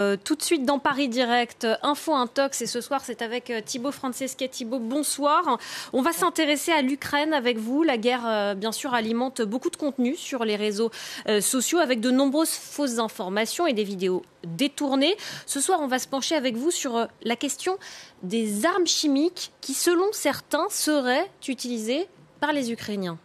Euh, tout de suite dans Paris Direct, Info Intox et ce soir c'est avec euh, Thibaut Francesca. Thibaut, bonsoir. On va s'intéresser à l'Ukraine avec vous. La guerre, euh, bien sûr, alimente beaucoup de contenu sur les réseaux sociaux avec de nombreuses fausses informations et des vidéos détournées. Ce soir, on va se pencher avec vous sur la question des armes chimiques qui, selon certains, seraient utilisées par les Ukrainiens.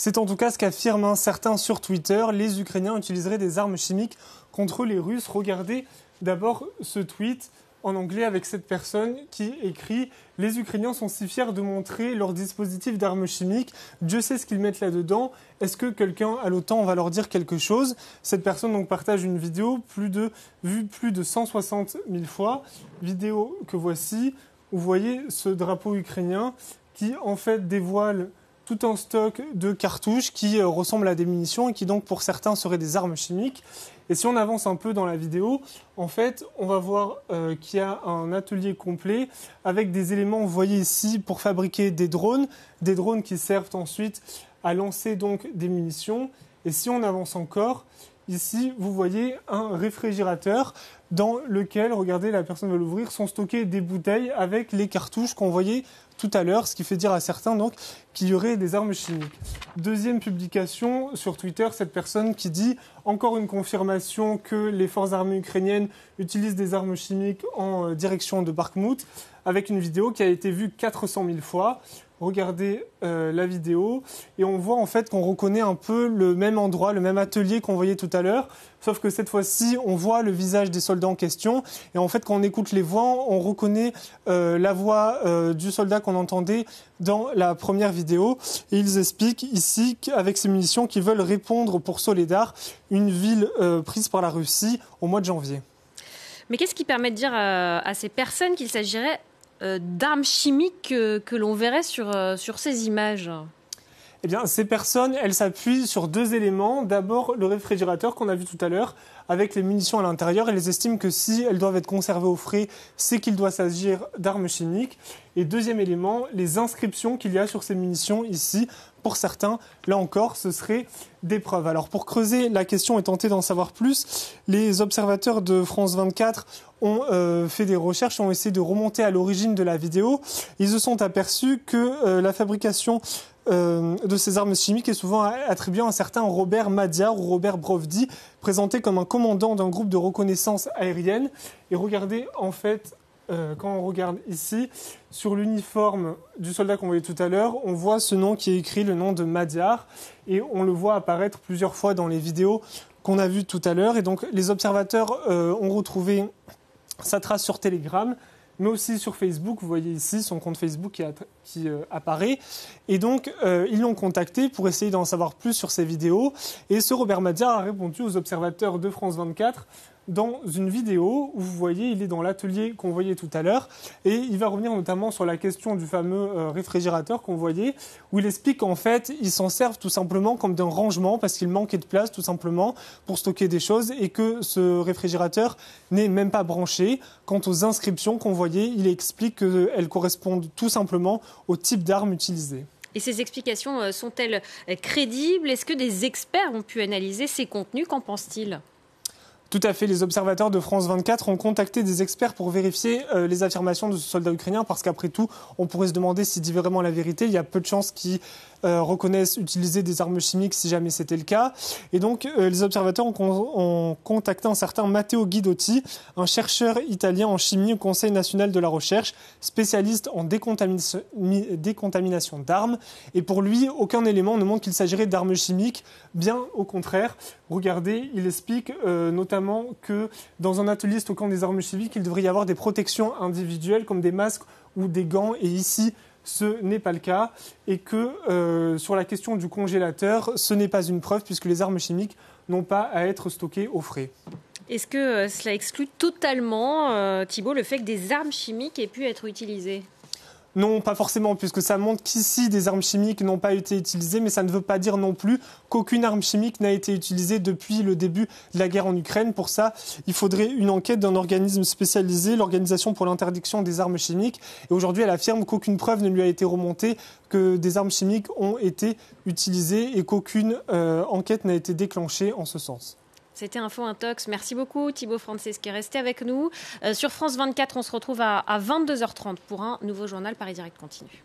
C'est en tout cas ce qu'affirment certains sur Twitter. Les Ukrainiens utiliseraient des armes chimiques contre les Russes. Regardez d'abord ce tweet en anglais avec cette personne qui écrit Les Ukrainiens sont si fiers de montrer leur dispositif d'armes chimiques. Dieu sait ce qu'ils mettent là-dedans. Est-ce que quelqu'un à l'OTAN va leur dire quelque chose? Cette personne donc partage une vidéo plus de, vue plus de 160 000 fois. Vidéo que voici. Vous voyez ce drapeau ukrainien qui en fait dévoile tout un stock de cartouches qui euh, ressemblent à des munitions et qui donc pour certains seraient des armes chimiques. Et si on avance un peu dans la vidéo, en fait, on va voir euh, qu'il y a un atelier complet avec des éléments, vous voyez ici, pour fabriquer des drones, des drones qui servent ensuite à lancer donc des munitions. Et si on avance encore, ici, vous voyez un réfrigérateur dans lequel, regardez, la personne va l'ouvrir, sont stockées des bouteilles avec les cartouches qu'on voyait tout à l'heure, ce qui fait dire à certains donc qu'il y aurait des armes chimiques. Deuxième publication sur Twitter, cette personne qui dit encore une confirmation que les forces armées ukrainiennes utilisent des armes chimiques en euh, direction de Bakhmut, avec une vidéo qui a été vue 400 000 fois regardez euh, la vidéo. Et on voit en fait qu'on reconnaît un peu le même endroit, le même atelier qu'on voyait tout à l'heure, sauf que cette fois-ci on voit le visage des soldats en question. Et en fait quand on écoute les voix, on reconnaît euh, la voix euh, du soldat qu'on entendait dans la première vidéo. Et ils expliquent ici qu'avec ces munitions qu'ils veulent répondre pour Soledar, une ville prise par la Russie au mois de janvier. Mais qu'est-ce qui permet de dire à ces personnes qu'il s'agirait euh, d'armes chimiques que, l'on verrait sur, euh, sur ces images eh bien, ces personnes, elles s'appuient sur deux éléments. D'abord, le réfrigérateur qu'on a vu tout à l'heure, avec les munitions à l'intérieur. Elles estiment que si elles doivent être conservées au frais, c'est qu'il doit s'agir d'armes chimiques. Et deuxième élément, les inscriptions qu'il y a sur ces munitions ici. Pour certains, là encore, ce serait des preuves. Alors pour creuser la question et tenter d'en savoir plus, les observateurs de France 24 ont euh, fait des recherches, ont essayé de remonter à l'origine de la vidéo. Ils se sont aperçus que euh, la fabrication euh, de ces armes chimiques est souvent attribuée à un certain Robert Madiar ou Robert Brovdi, présenté comme un commandant d'un groupe de reconnaissance aérienne. Et regardez, en fait, euh, quand on regarde ici, sur l'uniforme du soldat qu'on voyait tout à l'heure, on voit ce nom qui est écrit, le nom de Madiar, et on le voit apparaître plusieurs fois dans les vidéos qu'on a vues tout à l'heure. Et donc, les observateurs euh, ont retrouvé sa trace sur Telegram mais aussi sur Facebook. Vous voyez ici son compte Facebook qui, euh, apparaît. Et donc, ils l'ont contacté pour essayer d'en savoir plus sur ses vidéos. Et ce Robert Madiar a répondu aux observateurs de France 24 dans une vidéo où vous voyez, il est dans l'atelier qu'on voyait tout à l'heure et il va revenir notamment sur la question du fameux euh, réfrigérateur qu'on voyait où il explique qu'en fait, ils s'en servent tout simplement comme d'un rangement parce qu'il manquait de place tout simplement pour stocker des choses et que ce réfrigérateur n'est même pas branché. Quant aux inscriptions qu'on voyait, il explique qu'elles correspondent tout simplement au type d'armes utilisées. Et ces explications euh, sont-elles crédibles? Est-ce que des experts ont pu analyser ces contenus? Qu'en pensent-ils? Tout à fait. Les observateurs de France 24 ont contacté des experts pour vérifier euh, les affirmations de ce soldat ukrainien parce qu'après tout, on pourrait se demander s'il dit vraiment la vérité. Il y a peu de chances qu'il euh, reconnaissent utiliser des armes chimiques si jamais c'était le cas. Et donc, euh, les observateurs ont, contacté un certain Matteo Guidotti, un chercheur italien en chimie au Conseil national de la recherche, spécialiste en décontamination d'armes. Et pour lui, aucun élément ne montre qu'il s'agirait d'armes chimiques. Bien au contraire, regardez, il explique euh, notamment que dans un atelier stockant des armes chimiques, il devrait y avoir des protections individuelles comme des masques ou des gants. Et ici, ce n'est pas le cas et que euh, sur la question du congélateur, ce n'est pas une preuve puisque les armes chimiques n'ont pas à être stockées au frais. Est-ce que euh, cela exclut totalement, Thibault, le fait que des armes chimiques aient pu être utilisées? Non, pas forcément, puisque ça montre qu'ici des armes chimiques n'ont pas été utilisées, mais ça ne veut pas dire non plus qu'aucune arme chimique n'a été utilisée depuis le début de la guerre en Ukraine. Pour ça, il faudrait une enquête d'un organisme spécialisé, l'Organisation pour l'interdiction des armes chimiques. Et aujourd'hui, elle affirme qu'aucune preuve ne lui a été remontée que des armes chimiques ont été utilisées et qu'aucune euh, enquête n'a été déclenchée en ce sens. C'était Info Intox. Merci beaucoup Thibaut Frances qui est resté avec nous. Euh, sur France 24, on se retrouve à, à 22h30 pour un nouveau journal Paris Direct continue.